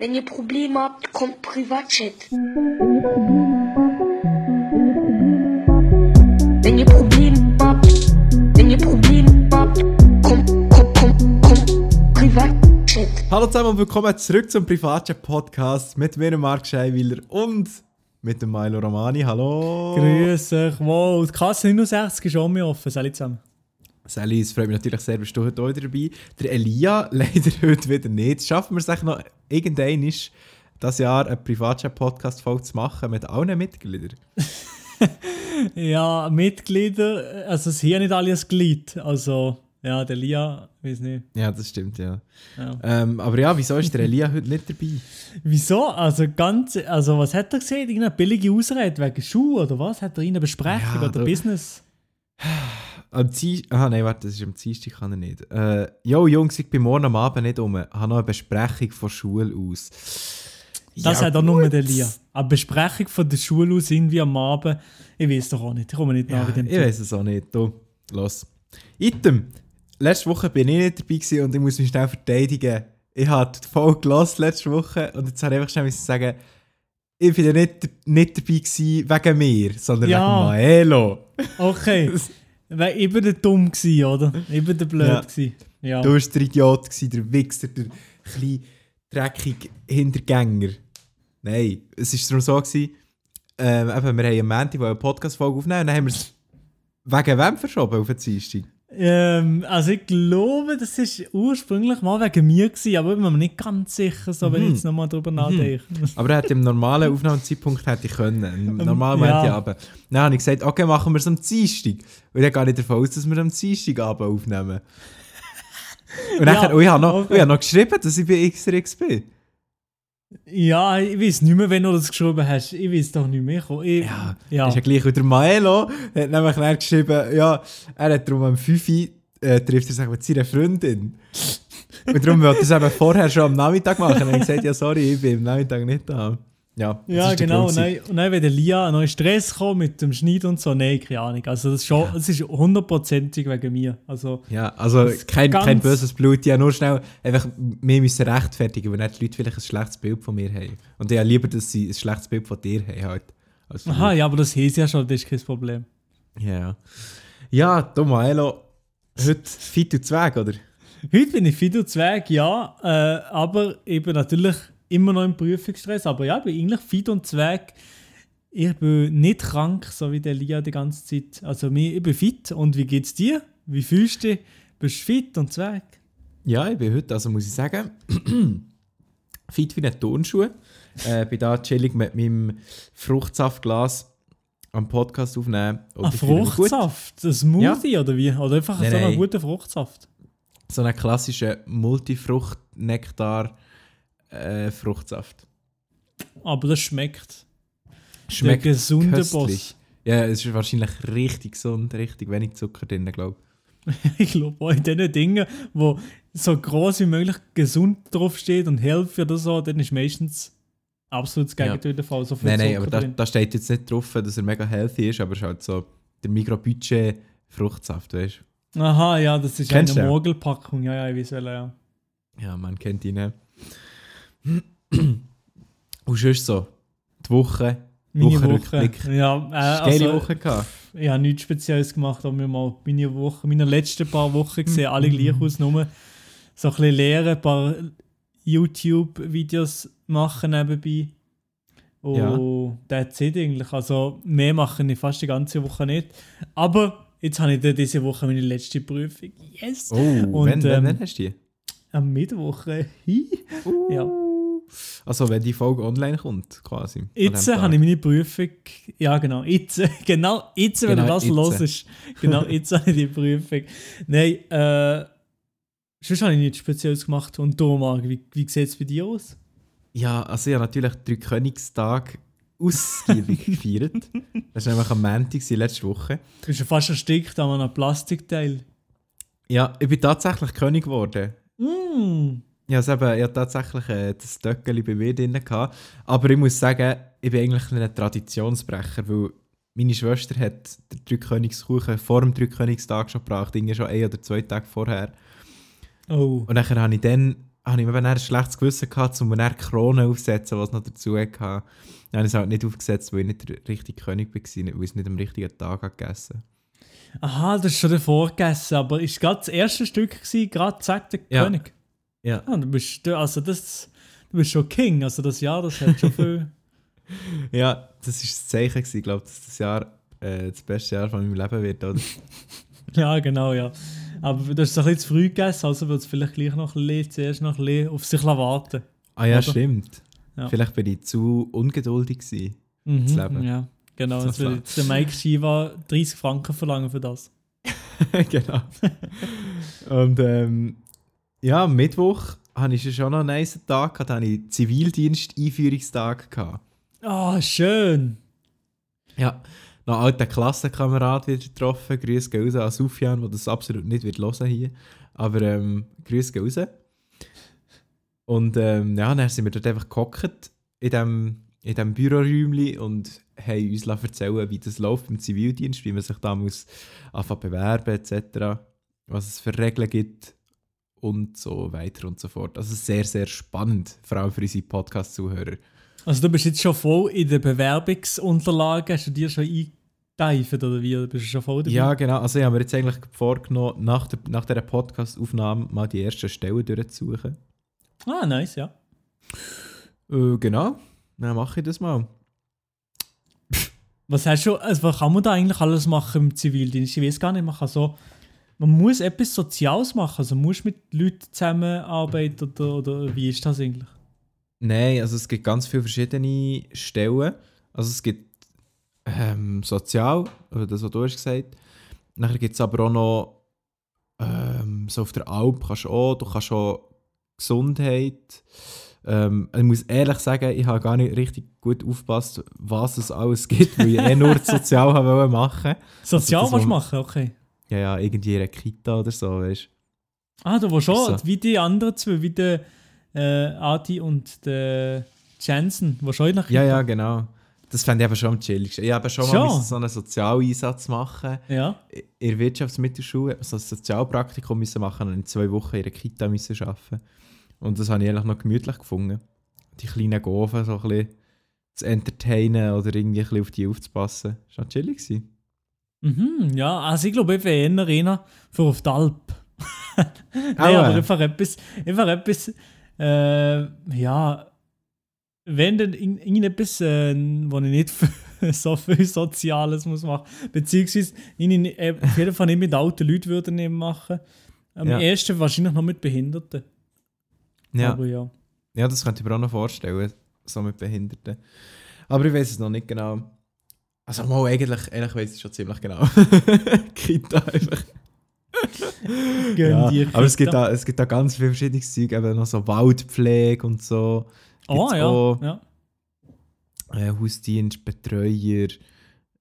Wenn ihr Probleme habt, kommt Privatchat. Wenn ihr Probleme habt, wenn ihr Probleme habt, kommt, kommt, kommt, kommt Privatchat. Hallo zusammen und willkommen zurück zum Privatchat Podcast mit mir, Marc Scheiwiller und mit dem Milo Romani. Hallo. Grüß euch, wow. Die Kasse 69 ist auch mehr offen, alle zusammen. Sally, es freut mich natürlich sehr, bist du heute auch dabei. Der Elia leider heute wieder nicht. Schaffen wir es eigentlich noch irgendwann ist, das Jahr eine Privatchat-Podcast-Folge zu machen mit allen Mitgliedern? Ja, Mitglieder, also es hier nicht alle ein Glied. Also, ja, der Lia, weiß nicht. Ja, das stimmt, ja. Ja. Ähm, aber ja, wieso ist der Elia heute nicht dabei? Wieso? Also, ganz, also was hat er gesehen? Irgendeine billige Ausrede wegen Schuhe oder was? Hat er eine Besprechung Ja, oder Business? Am Dienstag. Aha, nein, warte, das ist am Dienstag, kann er nicht. Äh, jo, Jungs, ich bin morgen am Abend nicht um. Ich habe noch eine Besprechung von Schule aus. Das Ja, hat auch nur gut. der Lia. Eine Besprechung von der Schule aus irgendwie am Abend. Ich weiß doch auch nicht. Ich komme nicht Ja, nach in dem ich weiß es auch nicht. Du, los. Item. Letzte Woche bin ich nicht dabei gewesen und ich muss mich schnell verteidigen. Ich habe die Folge gehört letzte Woche und jetzt habe ich einfach schnell sagen, ich bin ja nicht, nicht dabei gewesen wegen mir, sondern Ja. wegen Maelo. Okay. Weil ich bin der dumm gsi, oder? Ich bin der blöd Ja. gsi. Ja. Du warst der Idiot, gewesen, der Wichser, der kleine, dreckige Hintergänger. Nein, es war darum so, gewesen, ähm, eben, wir haben am Montag eine Podcast-Folge aufnehmen und dann haben wir es wegen wem verschoben auf den Dienstag? Ähm, also ich glaube, das ist ursprünglich mal wegen mir gewesen, aber ich bin mir nicht ganz sicher, so, wenn ich Mhm. jetzt nochmal drüber nachdenke. Aber er hätte im normalen Aufnahmezeitpunkt hätte ich können. Im normalen ja. ja. aber Dann habe ich gesagt, okay, machen wir es am Dienstag. Und dann gehe ich davon aus, dass wir am Dienstagabend aufnehmen. Und, Ja, dann, und ich habe noch, okay. ich habe noch geschrieben, dass ich bei XRX bin. Ja, ich weiß nicht mehr, wenn du das geschrieben hast. Ich weiß doch nicht mehr. Ich, Ja, ja. Ist ja gleich wieder Maelo. hat nämlich dann geschrieben, ja, er hat darum am 5 Uhr, äh, trifft er sich mit seiner Freundin. Und darum wollte er es eben vorher schon am Nachmittag machen. Habe ich gesagt, ja, sorry, ich bin am Nachmittag nicht da. Ja, Ja, genau. Und dann, und dann, wenn der Lia einen neuen Stress kommt mit dem Schneid und so, nein, keine Ahnung. Also, das ist, schon, das ist hundertprozentig wegen mir. Also, Ja, also kein, kein böses Blut, ja, nur schnell einfach wir müssen rechtfertigen, weil dann die Leute vielleicht ein schlechtes Bild von mir haben. Und ja, lieber, dass sie ein schlechtes Bild von dir haben halt. Aha, mir. ja, aber das heisst ja schon, das ist kein Problem. Ja. Ja, Tomaelo, heute fit und Zweig, oder? Heute bin ich fit und zweig, ja, äh, aber bin natürlich immer noch im Prüfungsstress. Aber ja, ich bin eigentlich fit und zweig. Ich bin nicht krank, so wie der Lia die ganze Zeit. Also ich bin fit. Und wie geht's dir? Wie fühlst du dich? Bist du fit und zweig? Ja, ich bin heute, also muss ich sagen, fit wie eine Turnschuhe. Äh, bin da chillig mit meinem Fruchtsaftglas am Podcast aufnehmen. Und Ein gut. Fruchtsaft? Ein Smoothie oder wie? Oder einfach Nein, so einen nein. guten Fruchtsaft? So einen klassischen Multifrucht-Nektar äh, Fruchtsaft. Aber das schmeckt. Schmeckt der gesunde köstlich. Boss. Ja, es ist wahrscheinlich richtig gesund, richtig wenig Zucker drin, glaube Ich glaube, auch in diesen Dingen, wo so groß wie möglich gesund draufsteht und Healthy oder so, dann ist meistens absolut das Ja. Gegenteil der Fall. So ich. viel Nein, nein, Zucker aber da, da steht jetzt nicht drauf, dass er mega healthy ist, aber es ist halt so der Mikrobudget Fruchtsaft, weißt Aha, ja, das ist Kennst eine du? Mogelpackung. Ja, ja, ich weiß ja. du? Ja, man kennt ihn. ne? Und sonst so, die Woche, Meine Woche. Wochenrückblick. Ja, äh, geile also, Woche gehabt. ich habe nichts Spezielles gemacht, aber wir mal meine Woche, meine letzten paar Wochen gesehen, alle gleich aus, nur so ein bisschen lehren, ein paar YouTube-Videos machen nebenbei. Und that's it eigentlich. Also mehr mache ich fast die ganze Woche nicht. Aber jetzt habe ich diese Woche meine letzte Prüfung. Yes! Oh, Und, wenn, wenn, ähm, wenn hast du die? Am Mittwoch. hi. Ja. Also wenn die Folge online kommt, quasi. Jetzt habe ich meine Prüfung. Ja, genau. Jetzt, genau jetzt, wenn Genau, du das los ist. Genau, jetzt habe ich die Prüfung. Nein, äh. Sonst habe ich nichts Spezielles gemacht. Und du, Marc, wie, wie sieht es bei dir aus? Ja, also ich habe natürlich drei Königstag ausgiebig gefeiert. Das war nämlich am Montag, letzte Woche. Du bist ja fast erstickt an einem Plastikteil. Ja, ich bin tatsächlich König geworden. Mm. Ich habe eben, ich hatte tatsächlich äh, das Döckeli bei mir drin. Gehabt. Aber ich muss sagen, ich bin eigentlich ein Traditionsbrecher, weil meine Schwester hat den Dreikönigskuchen vor dem Dreikönigstag schon gebracht, irgendwie schon ein oder zwei Tage vorher. Oh. Und dann habe ich dann habe ich dann ein schlechtes Gewissen gehabt, um die Krone aufzusetzen, was noch dazu hatte. Dann habe ich es halt nicht aufgesetzt, weil ich nicht der richtige König war, weil ich es nicht am richtigen Tag habe gegessen Aha, das ist schon davor gegessen, aber ist gerade das erste Stück gewesen, gerade zack, der Ja. König. Ja. Ah, du bist, du- also das, du bist schon King, also das Jahr, das hat schon viel... Ja, das war das Zeichen, gewesen. ich glaube, dass das Jahr äh, das beste Jahr von meinem Leben wird, oder? ja, genau, ja. Aber du hast es ein bisschen zu früh gegessen, also wird es vielleicht gleich noch ein bisschen, zuerst noch ein bisschen auf sich warten Ah ja, Oder? stimmt. Ja. Vielleicht bin ich zu ungeduldig gewesen. Mhm, Das Leben. Ja, genau. Jetzt jetzt der Mike Shiva 30 Franken verlangen für das. genau. Und ähm, ja, am Mittwoch hatte ich schon noch einen nice Tag, da hatte ich Zivildienst-Einführungstag. Ah, schön. Ja, noch einen alten Klassenkamerad wieder getroffen. Grüße gehen raus an Sufjan, der das absolut nicht wird hören hier. Aber ähm, Grüße gehen raus. Und ähm, ja, dann sind wir dort einfach gehockt in dem, in dem Büroräumchen und haben uns erzählen, wie das läuft im Zivildienst, wie man sich da muss bewerben etc., was es für Regeln gibt und so weiter und so fort. Also sehr, sehr spannend, vor allem für unsere Podcast-Zuhörer. Also du bist jetzt schon voll in den Bewerbungsunterlagen, hast du dir schon eingeteilt oder wie? Bist du schon voll dabei? Ja, genau. Also ich habe mir jetzt eigentlich vorgenommen, nach, der, nach dieser Podcast-Aufnahme mal die ersten Stellen durchzusuchen. Ah, nice, ja. Äh, genau. Dann mache ich das mal. Was hast du, also was kann man da eigentlich alles machen im Zivildienst? Ich weiß gar nicht, man kann so, man muss etwas Soziales machen, also man muss mit Leuten zusammenarbeiten oder, oder wie ist das eigentlich? Nein, also es gibt ganz viele verschiedene Stellen. Also es gibt ähm, Sozial, oder das, was du hast gesagt. Nachher gibt es aber auch noch ähm, so auf der Alp kannst du auch, du kannst auch Gesundheit. Ähm, ich muss ehrlich sagen, ich habe gar nicht richtig gut aufgepasst, was es alles gibt, weil ich eh nur Sozial haben wollte machen. Sozial was was- machen, okay. Ja, ja, irgendwie in einer Kita oder so, weißt du. Ah, du warst schon, So. wie die anderen zwei, wie der äh, Adi und der Jensen, warst schon in der Ja, Kita? ja, genau. Das fände ich aber schon am chilligsten. Ich habe schon, Schon? mal so einen Sozialeinsatz machen. Ja. In der Wirtschaftsmittelschule so ein Sozialpraktikum müssen machen und in zwei Wochen in einer Kita müssen arbeiten. Und das habe ich eigentlich noch gemütlich gefunden. Die kleinen Gofen so ein bisschen zu entertainen oder irgendwie ein bisschen auf die aufzupassen. Das war schon chillig. gewesen. Mhm, ja, also ich glaube, ich wäre eher einer für auf die Alp. Nein, aber einfach etwas, einfach etwas, äh, ja, wenn dann irgendetwas, äh, wo ich nicht so viel Soziales muss machen, beziehungsweise ich, äh, auf jeden Fall nicht mit alten Leuten würde ich machen. Am Ja. ersten wahrscheinlich noch mit Behinderten. Ja. Aber ja. ja, das könnte ich mir auch noch vorstellen, so mit Behinderten. Aber ich weiß es noch nicht genau. Also mal eigentlich, eigentlich weiß ich schon ziemlich genau. Kita einfach. Gönn Ja, aber es gibt, da, es gibt da ganz viel verschiedenes Zeug, eben noch so Waldpflege und so. Oh gibt's ja, auch. ja. äh, Hausdienst, Betreuer,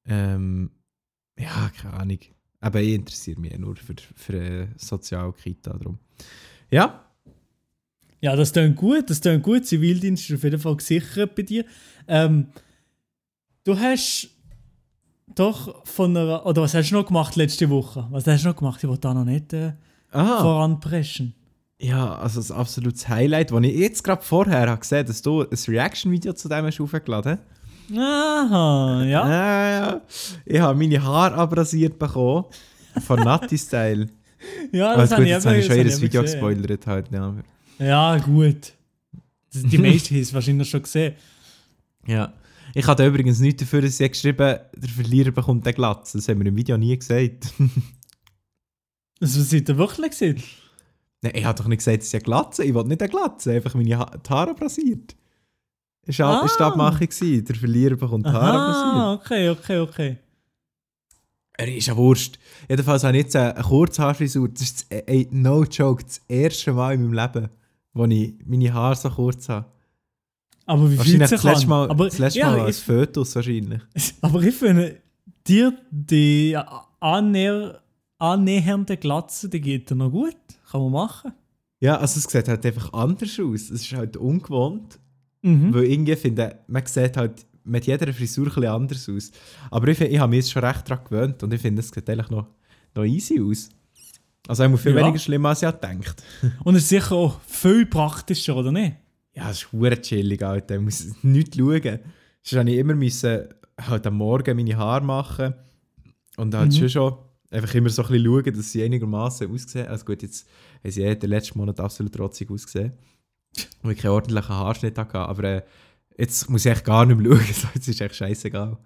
ähm, ja, keine Ahnung. Aber ich interessiere mich nur für, für äh, Sozialkita drum. Ja, Ja, das klingt gut, das klingt gut. Zivildienst ist auf jeden Fall gesichert bei dir. Ähm, du hast doch von einer, oder was hast du noch gemacht letzte Woche? Was hast du noch gemacht? Ich wollte da noch nicht äh, aha. voranpreschen. Ja, also das absolutes Highlight, das ich jetzt gerade vorher habe gesehen dass du ein Reaction-Video zu dem hast aufgeladen Aha, ja. Ja, ja. Ich habe meine Haare abrasiert bekommen. Von Natti Style. Ja, Also gut, ich jetzt habe ich schon das jedes habe Video gesehen. gespoilert halt. Ja. Ja, gut. Das, die meisten haben es wahrscheinlich schon gesehen. Ja. Ich hatte übrigens nichts dafür, dass sie geschrieben der Verlierer bekommt den Glatz. Das haben wir im Video nie gesagt. Also, was seid ihr wirklich gesehen? Nein, ich habe doch nicht gesagt, dass ich eine Glatze Ich wollte nicht eine Glatze, einfach meine ha Haare abrasiert. Es war Ah. die Abmachung, der Verlierer bekommt die Haare abrasiert. Ah, okay, okay, okay. Er ist ja Wurst. Jedenfalls habe ich jetzt eine, eine Kurzhaarfrisur. Das ist, das, ey, no joke, das erste Mal in meinem Leben, wo ich meine Haare so kurz habe. Aber wie fühlt Wahrscheinlich sich das letzte? Mal, Aber, das letzte ja, Mal als Fötus wahrscheinlich. aber ich finde, dir die annäher, annähernde Glatze, die geht dir noch gut. Kann man machen. Ja, also es sieht halt einfach anders aus. Es ist halt ungewohnt. Mhm. Weil irgendwie finde man sieht halt mit jeder Frisur ein bisschen anders aus. Aber ich, find- ich habe mich jetzt schon recht daran gewöhnt und ich finde, es sieht eigentlich noch, noch easy aus. Also muss viel Ja. weniger schlimm, als ich gedacht. Und es ist sicher auch viel praktischer, oder nicht? Ja, es ist hure chillig, Alter. Ich muss nichts schauen. Sonst musste ich immer müssen, halt am Morgen meine Haare machen. Und halt Mhm. schon schon einfach immer so ein bisschen schauen, dass sie einigermaßen aussehen. Also gut, jetzt haben sie eh den letzten Monat absolut trotzig ausgesehen. Weil ich keinen ordentlichen Haarschnitt hatte. Aber äh, jetzt muss ich echt gar nicht mehr schauen. So, jetzt ist echt scheißegal.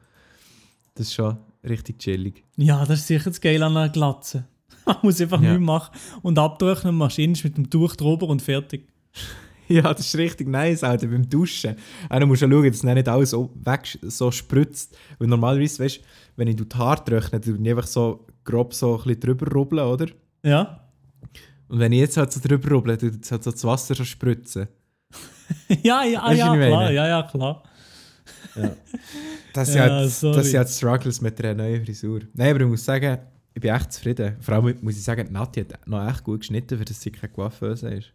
Das ist schon richtig chillig. Ja, das ist sicher das Geile an einer Glatze. Man muss einfach Ja. nichts machen und abtrocknen, Maschine mit dem Tuch drüber und fertig. Ja, das ist richtig nice, Alter, beim Duschen. Du musst ja schauen, dass nicht alles so, weg, so spritzt. Weil normalerweise, weißt du, wenn ich die Haare trockne, dann ich einfach so grob so ein bisschen drüber rubbeln, oder? Ja? Und wenn ich jetzt halt so drüber rubbel, dann es halt so das Wasser so spritzen. ja, ja, Weißt ja, ich klar, ja, ja, klar. Das sind Ja, halt, sorry. das sind halt Struggles mit einer neuen Frisur. Nein, aber ich muss sagen, ich bin echt zufrieden. Vor allem muss ich sagen, Nati hat noch echt gut geschnitten, für dass sie keine Coiffeuse ist.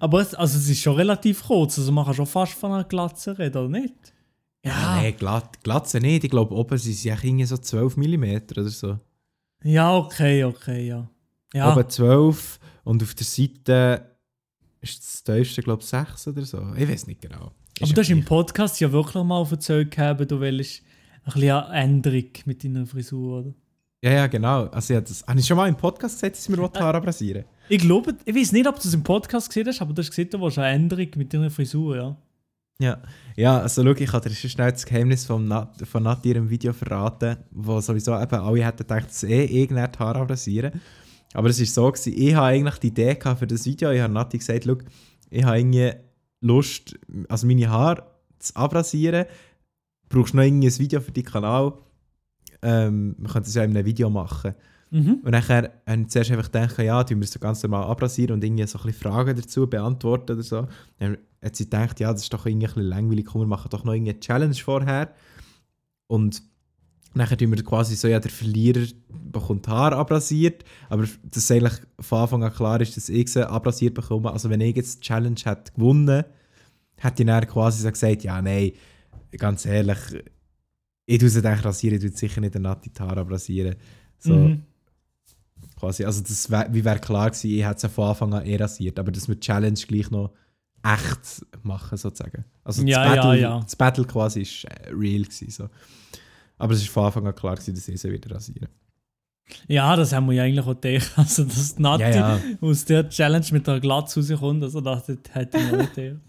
Aber es, also es ist schon relativ kurz, also man kann schon fast von einer Glatze reden, oder nicht? Ja, nein, glatt, Glatze nicht. Ich glaube, oben sind sie irgendwie so 12 mm oder so. Ja, okay, okay, ja. Ja, Oben 12 und auf der Seite ist das tiefste, glaube ich, 6 oder so. Ich weiß nicht genau. aber du hast im Podcast ja wirklich mal erzählt, gehabt, du willst ein bisschen eine Änderung mit deiner Frisur, oder? Ja, ja, genau. Also, habe das, habe ich schon mal im Podcast gesagt, dass ich mir die Haare abrasieren Ich glaube, ich weiß nicht, ob du es im Podcast gesehen hast, aber du hast gesehen, du willst eine Änderung mit deiner Frisur, ja. Ja. Ja, also schau, ich kann dir schon schnell das Geheimnis von, Nat, von Nati ihrem Video verraten, wo sowieso eben alle hätten gedacht, dass eh irgendein die Haare abrasieren. Aber es war so, gewesen, ich habe eigentlich die Idee gehabt für das Video. Ich habe Nati gesagt, schau, ich habe irgendwie Lust, also meine Haare zu abrasieren. Brauchst du noch irgendwie ein Video für deinen Kanal? Ähm, wir können das ja in einem Video machen. Mhm. Und nachher habe ich zuerst einfach gedacht, ja, tun wir es so ganz normal abrasieren und irgendwie so ein bisschen Fragen dazu beantworten oder so. Dann hat sie gedacht, ja, das ist doch irgendwie ein bisschen langweilig, komm, wir machen doch noch irgendeine Challenge vorher. Und nachher tun wir quasi so, ja, der Verlierer bekommt Haar abrasiert, aber dass eigentlich von Anfang an klar ist, dass ich sie abrasiert bekomme. Also wenn ich jetzt die Challenge hätte gewonnen, hätte ich dann quasi so gesagt, ja, nein, ganz ehrlich, ich tue sie dann rasieren, ich tue sicher nicht den Nati die Haare abrasieren. So, Mhm. Quasi. Also das wär, wie wäre klar gewesen, ich hätte es ja von Anfang an eh rasiert, aber dass wir die Challenge gleich noch echt machen sozusagen. Also das, Ja, ja, Battle, ja. das Battle quasi ist äh, real gewesen, so. Aber es ist von Anfang an klar gewesen, dass ich sie wieder rasieren. Ja, das haben wir ja eigentlich auch gedacht. Also, dass Nati Ja, ja. aus der Challenge mit der Glatze rauskommt, also dachte ich, hätte ich auch gedacht.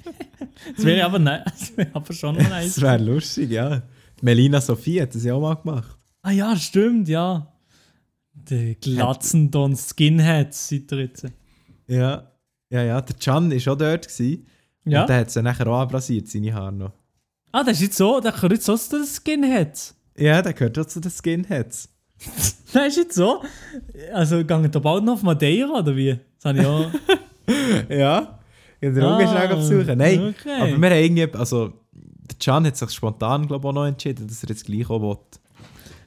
Das wäre aber, ne das wäre aber schon nice. Das wäre lustig, ja. Melina Sophie hat das ja auch mal gemacht. Ah ja, stimmt, ja. Die Glatzen Don Skinheads seid ihr jetzt. Ja. Ja, ja. Der Can war auch dort. Gewesen. Ja? Und der hat sie nachher auch abrasiert, seine Haare noch. Ah, das ist jetzt so, der gehört jetzt so zu den Skinheads. Ja, der gehört auch zu den Skinheads. Das ist jetzt so. Also, gehen da bald noch auf Madeira, oder wie? Das habe ich auch... Ja. Ich habe den Ah, besuchen. Nein, okay. aber wir haben irgendwie, also der Can hat sich spontan, glaube ich, auch noch entschieden, dass er jetzt gleich auch will.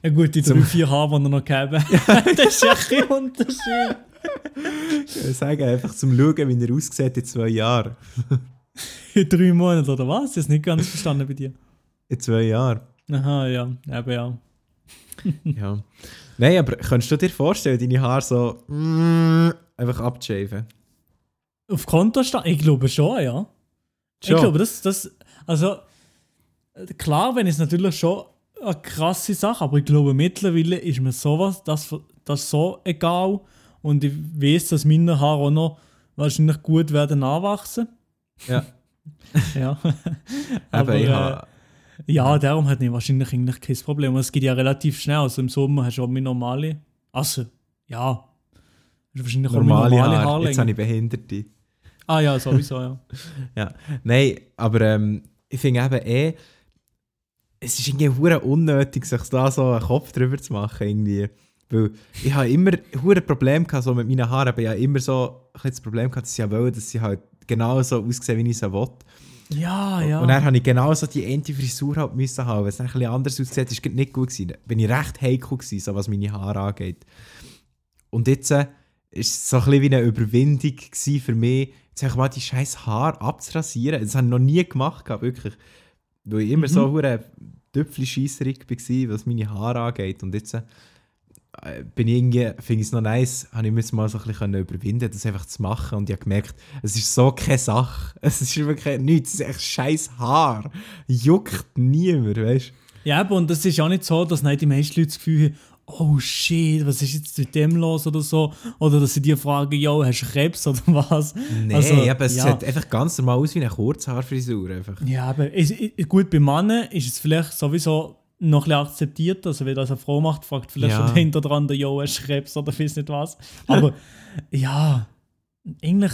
Ja gut, die drei, vier die er noch gegeben hat. das ist ja ein Unterschied. Ich sage einfach zum Schauen, wie er aussieht in zwei Jahren. In drei Monaten, oder was? Ich habe es nicht ganz verstanden bei dir. In zwei Jahren. Aha, ja. Eben ja. Ja. Nein, aber könntest du dir vorstellen, deine Haare so mm, einfach abzuschaven? Auf Konto stehen? Ich glaube schon, ja. Schon? Ich glaube, das, das. Also, klar, wenn es natürlich schon eine krasse Sache, aber ich glaube, mittlerweile ist mir sowas, das, das so egal. Und ich weiß, dass meine Haare auch noch wahrscheinlich gut werden anwachsen. Ja. Ja. Aber ich äh, habe... ja, darum hat ich wahrscheinlich eigentlich kein Problem. Es geht ja relativ schnell. Also im Sommer hast du auch meine normale. Also, ja. Wahrscheinlich Normale normale Haare. Haarlänge. Jetzt habe ich Behinderte. Ah ja, sowieso, ja. Ja. Nein, aber ähm, ich finde eben eh, es ist irgendwie hure unnötig, sich da so einen Kopf drüber zu machen. Irgendwie. Weil ich habe immer hure Problem gehabt, so mit meinen Haaren, aber ich habe immer so ein das Problem gehabt, dass sie ja wollen, dass sie halt genau so aussehen, wie ich sie will. Ja, ja. Und dann habe ich genau so die Anti-Frisur halt müssen haben. Wenn es dann ein bisschen anders aussieht, ist es nicht gut gewesen. Bin ich recht heikel gewesen, so was meine Haare angeht. Und jetzt äh, ist es so ein bisschen wie eine Überwindung für mich, jetzt mal die scheiß Haare abzurasieren. Das habe ich noch nie gemacht, gehabt, wirklich. Weil ich immer Mhm. so hure Töpfli-Scheisserig war, was meine Haare angeht. Und jetzt äh, bin ich irgendwie, finde ich es noch nice, habe ich mich mal so ein bisschen überwinden das einfach zu machen und ich habe gemerkt, es ist so keine Sache. Es ist wirklich nichts, es ist echt scheiß Haar. Juckt niemand, weißt du? Ja, aber und das ist auch nicht so, dass nicht die meisten Leute das Gefühl haben, oh shit, was ist jetzt mit dem los oder so. Oder dass sie dir fragen, yo, hast du Krebs oder was? Nee, Also, aber es ja. sieht einfach ganz normal aus wie eine Kurzhaarfrisur. Einfach. Ja, aber es, gut, bei Männern ist es vielleicht sowieso noch ein bisschen akzeptiert. Also, wenn das eine Frau macht, fragt vielleicht Ja. schon der hinter dran, yo, hast du Krebs oder weiß nicht was. Aber ja, eigentlich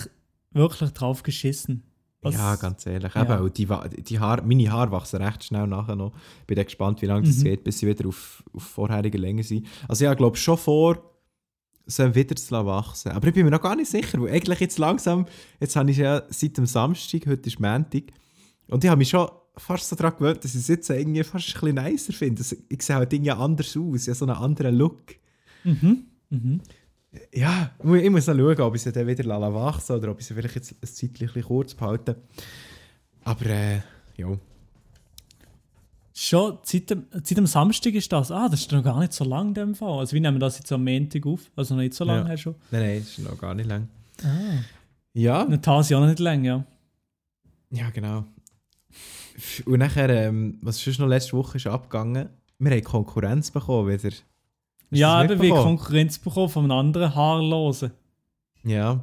wirklich drauf geschissen. Was- Ja, ganz ehrlich. Ja. Eben, die, die Haar, meine Haare wachsen recht schnell nachher noch. Bin dann gespannt, wie lange das Mhm. geht, bis sie wieder auf, auf vorherige Länge sind. Also ja, ich glaube schon vor, sie wieder zu wachsen. Aber ich bin mir noch gar nicht sicher, weil eigentlich jetzt langsam, jetzt habe ich ja seit dem Samstag, heute ist Montag, und ich habe mich schon fast so daran gewöhnt, dass ich es jetzt irgendwie fast ein bisschen nicer finde. Ich sehe halt irgendwie anders aus, ich habe so einen anderen Look. Mhm. Mhm. Ja, ich muss- noch schauen, ob ich sie dann wieder wachsen oder ob ich sie vielleicht jetzt ein Zeitchen kurz behalte. Aber äh, ja. Schon seit dem, seit dem Samstag ist das. Ah, das ist noch gar nicht so lang in dem Fall. Also, wir nehmen das jetzt am Montag auf. Also, noch nicht so lange Ja. schon. Nein, nein, das ist noch gar nicht lang. Ah. Ja, Eine Tase auch noch nicht lang, ja. ja genau. Und nachher, ähm, was sonst noch letzte Woche ist abgegangen, wir haben Konkurrenz bekommen wieder. Du Ja, eben wie? Konkurrenz bekommen von einem anderen Haarlosen. Ja.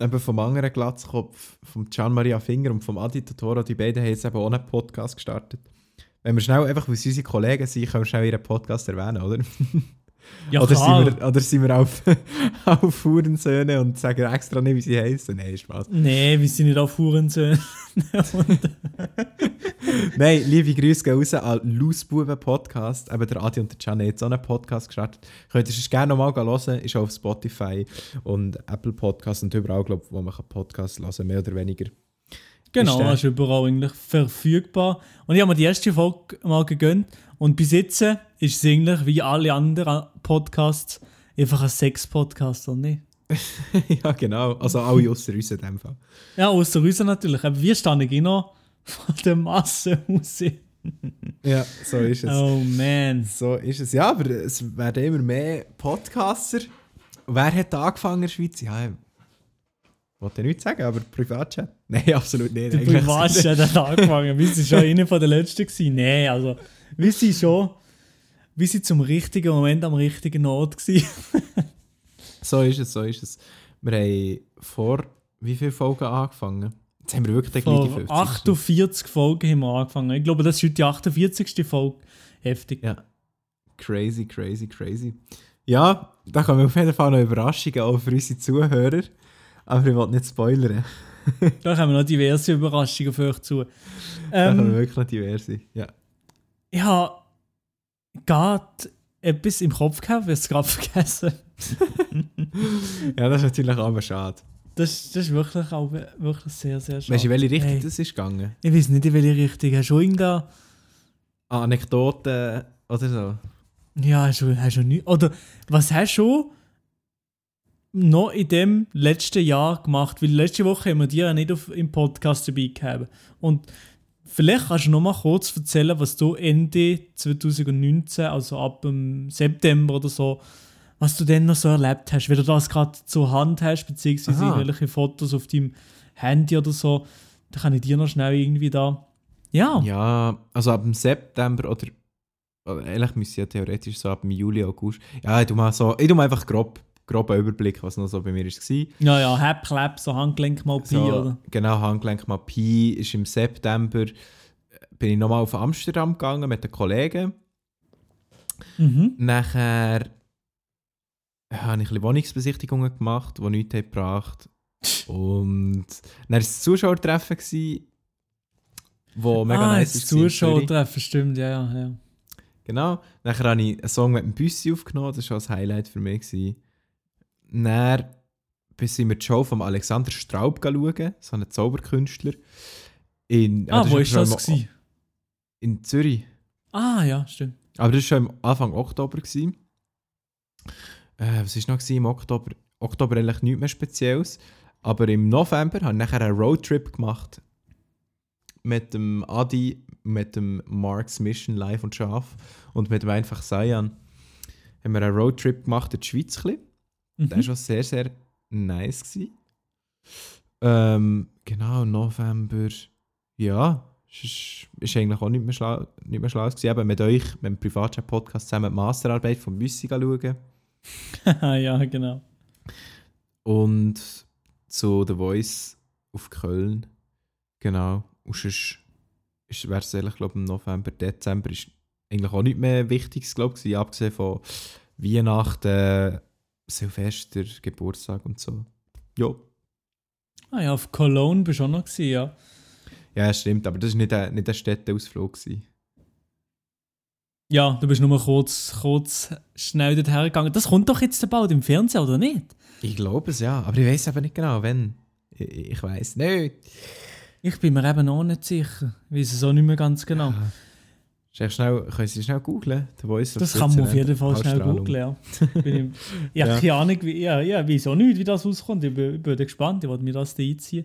Eben vom anderen Glatzkopf, vom Gian Maria Finger und vom Adi Totoro, die beiden haben jetzt eben auch einen Podcast gestartet. Wenn wir schnell, einfach weil sie unsere Kollegen sind, können wir schnell ihren Podcast erwähnen, oder? Ja, oder, klar. sind wir, oder sind wir auf, auf Hurensöhne und sagen extra nicht, wie sie heißen? Nein, Spaß. Nee, wir sind nicht auf Hurensöhne. Nein, liebe Grüße gehen raus an Lausbuben Podcast. Eben der Adi und der Can haben jetzt auch einen Podcast gestartet. Könnt ihr es gerne nochmal hören. Ist auf Spotify und Apple Podcasts und überall, glaub, wo man Podcasts hören kann, mehr oder weniger. Genau, Ist ist überall eigentlich verfügbar. Und ich habe mir die erste Folge mal gegönnt. Und bis jetzt ist es eigentlich wie alle anderen Podcasts einfach ein Sex-Podcast, oder nicht? ja, genau. Also alle außer uns in dem Fall. Ja, außer uns natürlich. Aber wir stehen eh noch von der Masse raus. Ja, so ist es. Oh man. So ist es. Ja, aber es werden immer mehr Podcaster. Wer hat da angefangen in der Schweiz? Ja, wollte ja nichts sagen, aber Privatchat? Nein, absolut nicht. Der Privatchat hat angefangen. Wir sind schon einer von den Letzten gewesen. Nein, also wir sind schon wir sind zum richtigen Moment am richtigen Ort. So ist es, so ist es. Wir haben vor wie viele Folgen angefangen? Jetzt haben wir wirklich gleich die Vor 50. 48 Folgen haben wir angefangen. Ich glaube, das ist heute die 48. Folge. Heftig. Ja. Crazy, crazy, crazy. Ja, da kommen auf jeden Fall noch Überraschungen auch für unsere Zuhörer. Aber ich will nicht spoilern. Da kommen noch diverse Überraschungen für euch zu. Da kommen Ähm, wirklich noch diverse. Ja. ich habe gerade etwas im Kopf gehabt, wir haben es gerade vergessen. ja, das ist natürlich auch mal schade. Das, das ist wirklich auch wirklich sehr, sehr schade. Weißt du, in welche Richtung Hey, das ist gegangen? Ich weiß nicht, in welche Richtung. Hast du irgendeine... Anekdoten oder so? Ja, hast du, hast du nicht... Oder was hast du noch in dem letzten Jahr gemacht? Weil letzte Woche haben wir dir ja nicht auf, im Podcast dabei gehabt. Und vielleicht kannst du noch mal kurz erzählen, was du Ende 2019, also ab dem September oder so, was du denn noch so erlebt hast. Wenn du das gerade zur Hand hast, beziehungsweise Aha. welche Fotos auf deinem Handy oder so, dann kann ich dir noch schnell irgendwie da... Ja, Ja, also ab dem September oder, oder ehrlich müsste ja theoretisch so ab dem Juli, August. Ja, ich tu mal so, ich tu mal einfach grob, groben Überblick, was noch so bei mir war. ja, ja, Hap, Clap, so Handgelenk mal Pi, So, oder? Genau, Handgelenk mal Pi ist im September. äh, Bin ich nochmal auf Amsterdam gegangen mit den Kollegen. Mhm. Nachher habe ich ein Wohnungsbesichtigungen gemacht, die nichts haben gebracht Und dann war es ein Zuschauertreffen, gewesen, wo mega ah, nice das. Zuschauertreffen, stimmt, ja, ja, ja. Genau. Nachher habe ich einen Song mit dem Büssi aufgenommen, das war schon ein Highlight für mich. Gewesen. Dann sind wir die Show von Alexander Straub schauen, so einen Zauberkünstler. In, Ah, wo schon das im- gewesen? In Zürich. Ah, ja, stimmt. Aber das war schon im Anfang Oktober. Gewesen. Äh, was war noch gewesen im Oktober? Oktober eigentlich nichts mehr Spezielles. Aber im November habe ich nachher einen Roadtrip gemacht. Mit dem Adi, mit dem Marks Mission Live und Schaf und mit dem einfach Sayan. haben wir einen Roadtrip gemacht in die Schweiz. ein bisschen. Mhm. Der war schon sehr, sehr nice. Gewesen. Ähm, genau, November. Ja, ist, ist eigentlich auch nicht mehr schlau, nicht mehr schlau gewesen. Eben mit euch, mit dem Privatchat-Podcast zusammen die Masterarbeit von Büssig schauen. ja, genau. Und zu The Voice auf Köln. Genau. Und sonst ist- wäre es eigentlich, glaube im November, Dezember ist eigentlich auch nicht mehr Wichtiges, glaube ich, abgesehen von Weihnachten, Silvester, Geburtstag und so. Ja. Ah ja, auf Cologne bist du auch noch gewesen, ja. Ja, stimmt, aber das war nicht ein, nicht ein Städteausflug. Gewesen. Ja, du bist nur kurz, kurz schnell dorthin gegangen. Das kommt doch jetzt bald im Fernsehen, oder nicht? Ich glaube es, ja. Aber ich weiß aber nicht genau, wenn. Ich, ich weiß nicht. Ich bin mir eben auch nicht sicher. Ich weiß es auch nicht mehr ganz genau. Ah. Schnell, können Sie schnell of Das kann man auf jeden Fall schnell googeln, ja. Bin ich, habe Ja. keine Ahnung, wie, ja, ja, weiß auch nicht, wie das rauskommt. Ich bin, ich bin gespannt, ich wollte mir das da einziehen.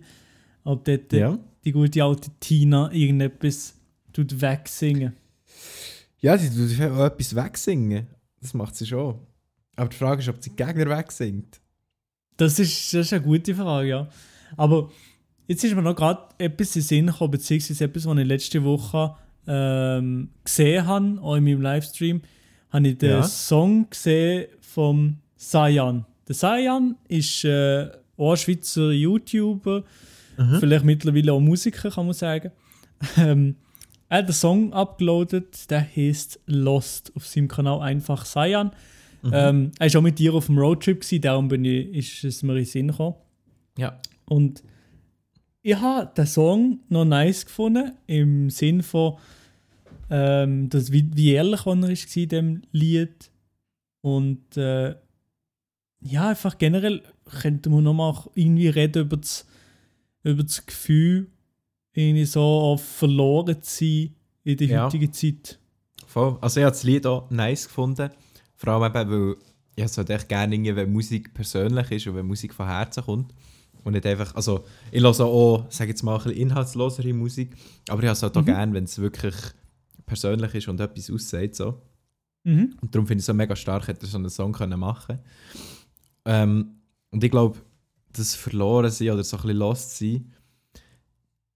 Ob dort Ja. die gute alte Tina irgendetwas tut wegsingen. Ja, sie tut auch etwas wegsingen. Das macht sie schon. Aber die Frage ist, ob sie Gegner wegsingt. Das ist, das ist eine gute Frage, ja. Aber jetzt ist mir noch gerade etwas in den Sinn gekommen, beziehungsweise etwas, was ich letzte Woche ähm, gesehen habe, auch in meinem Livestream, habe ich den Ja. Song gesehen vom Sayan. Der Sayan ist äh, auch ein Schweizer YouTuber, vielleicht mittlerweile auch Musiker, kann man sagen. Ähm, er hat einen Song uploadet, der heißt Lost auf seinem Kanal einfach Sayan. Ähm, er war auch mit dir auf dem Roadtrip, gewesen, darum bin ich, ist es mir in den Sinn gekommen. Ja. Und ich habe den Song noch nice gefunden, im Sinn von, ähm, dass, wie, wie ehrlich er war in dem Lied. Und äh, ja, einfach generell könnte man nochmal irgendwie reden über das, über das Gefühl, irgendwie so auf verloren zu sein in der Ja. heutigen Zeit. Voll. Also ich habe das Lied auch nice gefunden. Vor allem eben, weil ich es halt echt gerne, irgendwie, wenn Musik persönlich ist und wenn Musik von Herzen kommt. Und nicht einfach, also ich höre auch, sage jetzt mal, ein bisschen inhaltslosere Musik, aber ich habe es halt auch gerne, wenn es wirklich persönlich ist und etwas aussieht. So. Mhm. Und darum finde ich es so mega stark, hätte er so einen Song können machen ähm, Und ich glaube, das Verloren sein oder so ein bisschen lost sein,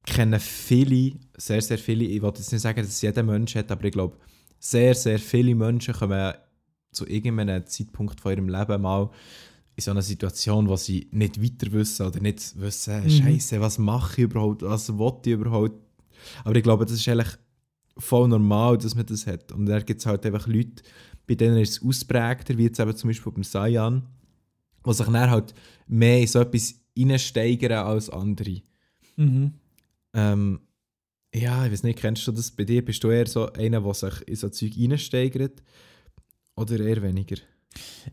kennen viele, sehr, sehr viele, ich wollte jetzt nicht sagen, dass es jeder Mensch hat, aber ich glaube, sehr, sehr viele Menschen kommen zu irgendeinem Zeitpunkt von ihrem Leben mal in so einer Situation, wo sie nicht weiter wissen oder nicht wissen, Mhm. Scheiße, was mache ich überhaupt, was will ich überhaupt. Aber ich glaube, das ist eigentlich voll normal, dass man das hat. Und da gibt es halt einfach Leute, bei denen ist es ausprägter, wie jetzt eben zum Beispiel beim Sayan, die sich dann halt mehr in so etwas reinsteigern als andere. Mhm. Ähm, ja, ich weiß nicht, kennst du das bei dir? Bist du eher so einer, der sich in so Zeug reinsteigert? Oder eher weniger?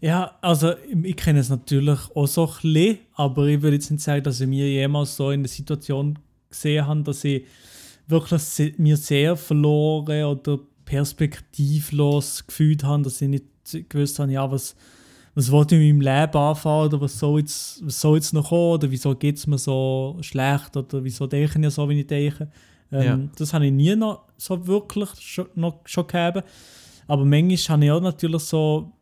Ja, also ich kenne es natürlich auch so ein bisschen, aber ich würde jetzt nicht sagen, dass ich mir jemals so in der Situation gesehen habe, dass ich wirklich mir sehr verloren oder perspektivlos gefühlt habe, dass ich nicht gewusst habe, ja, was, was wollte ich in meinem Leben anfangen oder was soll jetzt, was soll jetzt noch kommen oder wieso geht es mir so schlecht oder wieso denke ich so, wie ich denke. Ähm, Ja. Das habe ich nie noch so wirklich schon, noch, schon gehabt. Aber manchmal habe ich auch natürlich so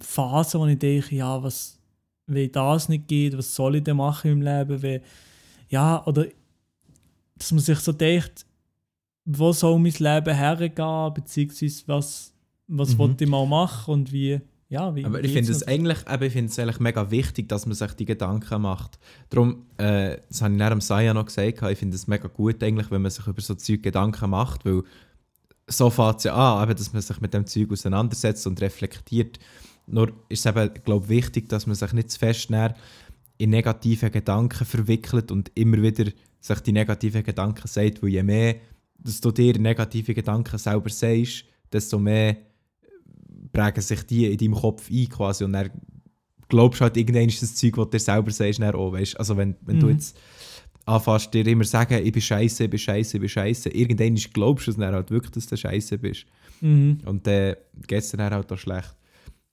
Phasen, wo ich denke, ja, was, wenn das nicht geht, was soll ich denn machen im Leben? Wenn, ja, oder dass man sich so denkt, wo soll mein Leben hergehen, beziehungsweise was, was Mhm. wollte ich mal machen und wie, ja, wie Aber ich finde es eigentlich, eben, ich finde es eigentlich mega wichtig, dass man sich die Gedanken macht. Darum, äh, das habe ich nach dem Saya noch gesagt, ich finde es mega gut, eigentlich, wenn man sich über so Zeug Gedanken macht, weil so fängt es ja an, eben, dass man sich mit dem Zeug auseinandersetzt und reflektiert. Nur ist es eben, glaube ich, wichtig, dass man sich nicht zu fest in negative Gedanken verwickelt und immer wieder sich die negativen Gedanken sagt, weil je mehr dass du dir negative Gedanken selber sagst, desto mehr prägen sich die in deinem Kopf ein quasi und dann glaubst du halt irgendwann ist das Zeug, was du dir selber sagst, dann auch, weißt? Also wenn, wenn du Mhm. jetzt anfängst dir immer sagen, ich bin scheiße, ich bin scheiße, ich bin scheiße, irgendwann glaubst du es dann halt wirklich, dass du scheiße bist. Mhm. Und dann geht es dir dann halt auch schlecht.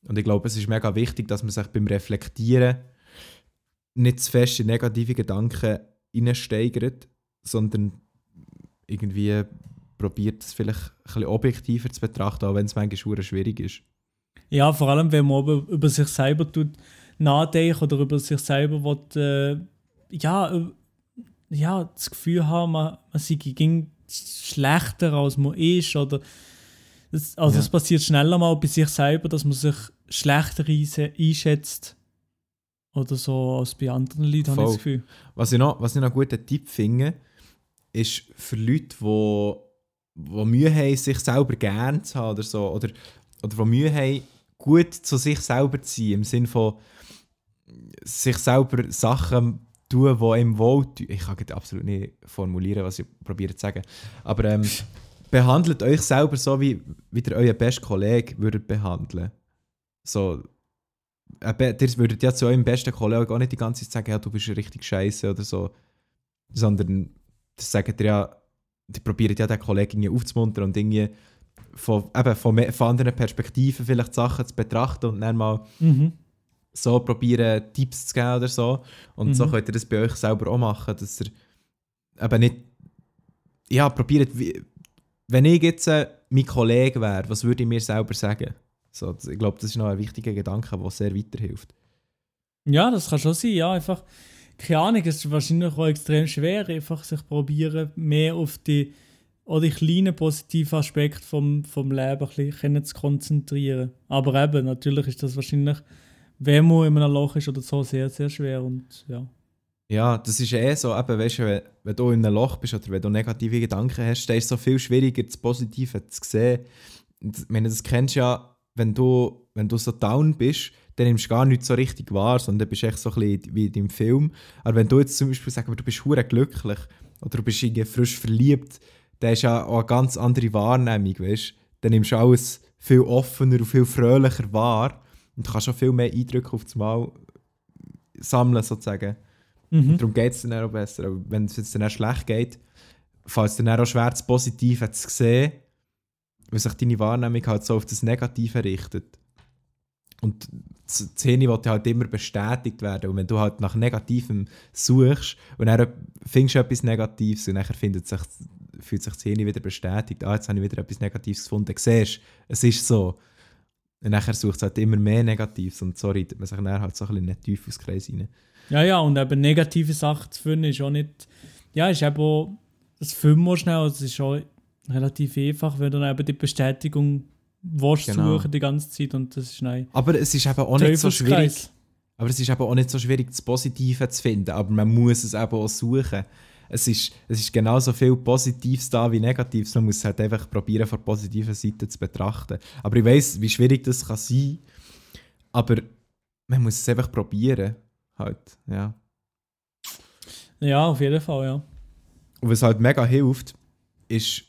Und ich glaube, es ist mega wichtig, dass man sich beim Reflektieren nicht zu fest in negative Gedanken hineinsteigert, sondern irgendwie probiert es vielleicht ein bisschen objektiver zu betrachten, auch wenn es manchmal schwierig ist. Ja, vor allem, wenn man über, sich selber tut, nachdenkt oder über sich selber will, äh, ja, äh, ja, das Gefühl haben, man, man sei ging schlechter als man ist. Oder das, also Ja. es passiert schneller mal bei sich selber, dass man sich schlechter einschätzt. Oder so als bei anderen Leuten, habe ich das Gefühl. Was ich noch, was ich noch einen guten Tipp finde, ist für Leute, die, die Mühe haben, sich selber gern zu haben oder so, oder, oder die Mühe haben, gut zu sich selber zu sein, im Sinne von sich selber Sachen tun, die ihm wohl tun. Ich kann absolut nicht formulieren, was ich probiere zu sagen. Aber ähm, behandelt euch selber so, wie, wie ihr euren besten Kollegen würdet behandeln. So, äh, be- ihr würdet ja zu eurem besten Kollegen auch nicht die ganze Zeit sagen, ja, du bist richtig scheiße oder so. Sondern das sagt ihr ja, die probieren ja den Kollegen aufzumuntern und irgendwie von, eben von, von anderen Perspektiven vielleicht Sachen zu betrachten und dann mal Mhm. so probieren, Tipps zu geben oder so. Und so Mhm. könnt ihr das bei euch selber auch machen, dass ihr eben nicht. Ja, probiert, wenn ich jetzt äh, mein Kollege wäre, was würde ich mir selber sagen? So, ich glaube, das ist noch ein wichtiger Gedanke, der sehr weiterhilft. Ja, das kann schon sein, ja, einfach, keine Ahnung, es ist wahrscheinlich auch extrem schwer, einfach sich probieren, mehr auf die, oder die kleinen positiven Aspekte vom, vom Leben ein bisschen zu konzentrieren. Aber eben, natürlich ist das wahrscheinlich, wenn man in einem Loch ist oder so, sehr, sehr schwer und ja. Ja, das ist eh so, eben, weißt du, wenn, wenn du in einem Loch bist oder wenn du negative Gedanken hast, dann ist es so viel schwieriger, das Positive zu sehen. Und Ich meine, das kennst du ja, wenn du, wenn du so down bist, dann nimmst du gar nicht so richtig wahr, sondern bist echt so ein bisschen wie in deinem Film. Aber wenn du jetzt zum Beispiel sagst, du bist hure glücklich oder du bist irgendwie frisch verliebt, dann ist ja auch eine ganz andere Wahrnehmung, weißt? Dann nimmst du alles viel offener und viel fröhlicher wahr und du kannst auch viel mehr Eindrücke auf das Mal sammeln, sozusagen. Mhm. Darum geht es dann auch besser. Aber wenn es jetzt dann auch schlecht geht, fällt es dann auch schwer, das Positive zu sehen, weil sich deine Wahrnehmung halt so auf das Negative richtet. Und die Szene will halt immer bestätigt werden. Und wenn du halt nach Negativem suchst und dann findest du etwas Negatives und dann findet sich, fühlt sich die Szene wieder bestätigt. Ah, jetzt habe ich wieder etwas Negatives gefunden. Siehst es ist so. Und nachher sucht es halt immer mehr Negatives und so reitet man sich dann halt so ein bisschen in einen Teufelskreis rein. Ja, ja, und eben negative Sachen zu finden ist auch nicht, ja, ist eben auch, das wir schnell, es ist auch relativ einfach, wenn du dann eben die Bestätigung willst Genau. suchen die ganze Zeit und das ist nein. Aber es ist eben auch nicht so schwierig. Aber es ist eben auch nicht so schwierig, das Positive zu finden. Aber man muss es eben auch suchen. Es ist, es ist genauso viel Positives da wie Negatives. Man muss es halt einfach probieren, von der positiven Seite zu betrachten. Aber ich weiß, wie schwierig das kann sein. Aber man muss es einfach probieren. Halt, ja. Ja, auf jeden Fall, ja. Und was halt mega hilft, ist,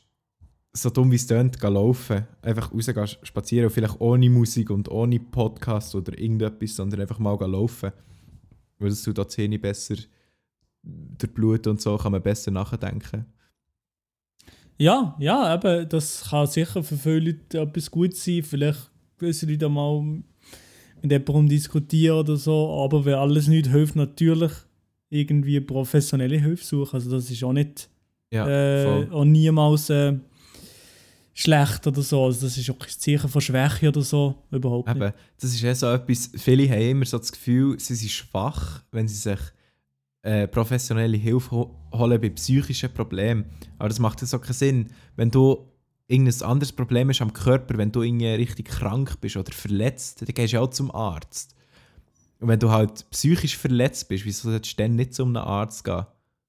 so dumm wie es tönt, gehen laufen. Einfach rausgehen, spazieren, und vielleicht ohne Musik und ohne Podcast oder irgendetwas, sondern einfach mal gehen laufen. Weil das tut die Zähne besser durch Blut und so kann man besser nachdenken. Ja, ja, eben, das kann sicher für viele Leute etwas gut sein. Vielleicht gewisse Leute mal mit jemandem diskutieren oder so. Aber wenn alles nicht hilft, natürlich irgendwie professionelle Hilfe suchen. Also das ist auch nicht Ja, äh, auch niemals äh, schlecht oder so. Also das ist auch kein Zeichen von Schwäche oder so. Überhaupt nicht. Eben, das ist ja so etwas, viele haben immer so das Gefühl, sie sind schwach, wenn sie sich äh, professionelle Hilfe ho holen bei psychischen Problemen. Aber das macht ja so keinen Sinn. Wenn du irgendein anderes Problem hast am Körper, wenn du irgendwie richtig krank bist oder verletzt, dann gehst du ja auch zum Arzt. Und wenn du halt psychisch verletzt bist, wieso solltest du dann nicht zu einem Arzt gehen?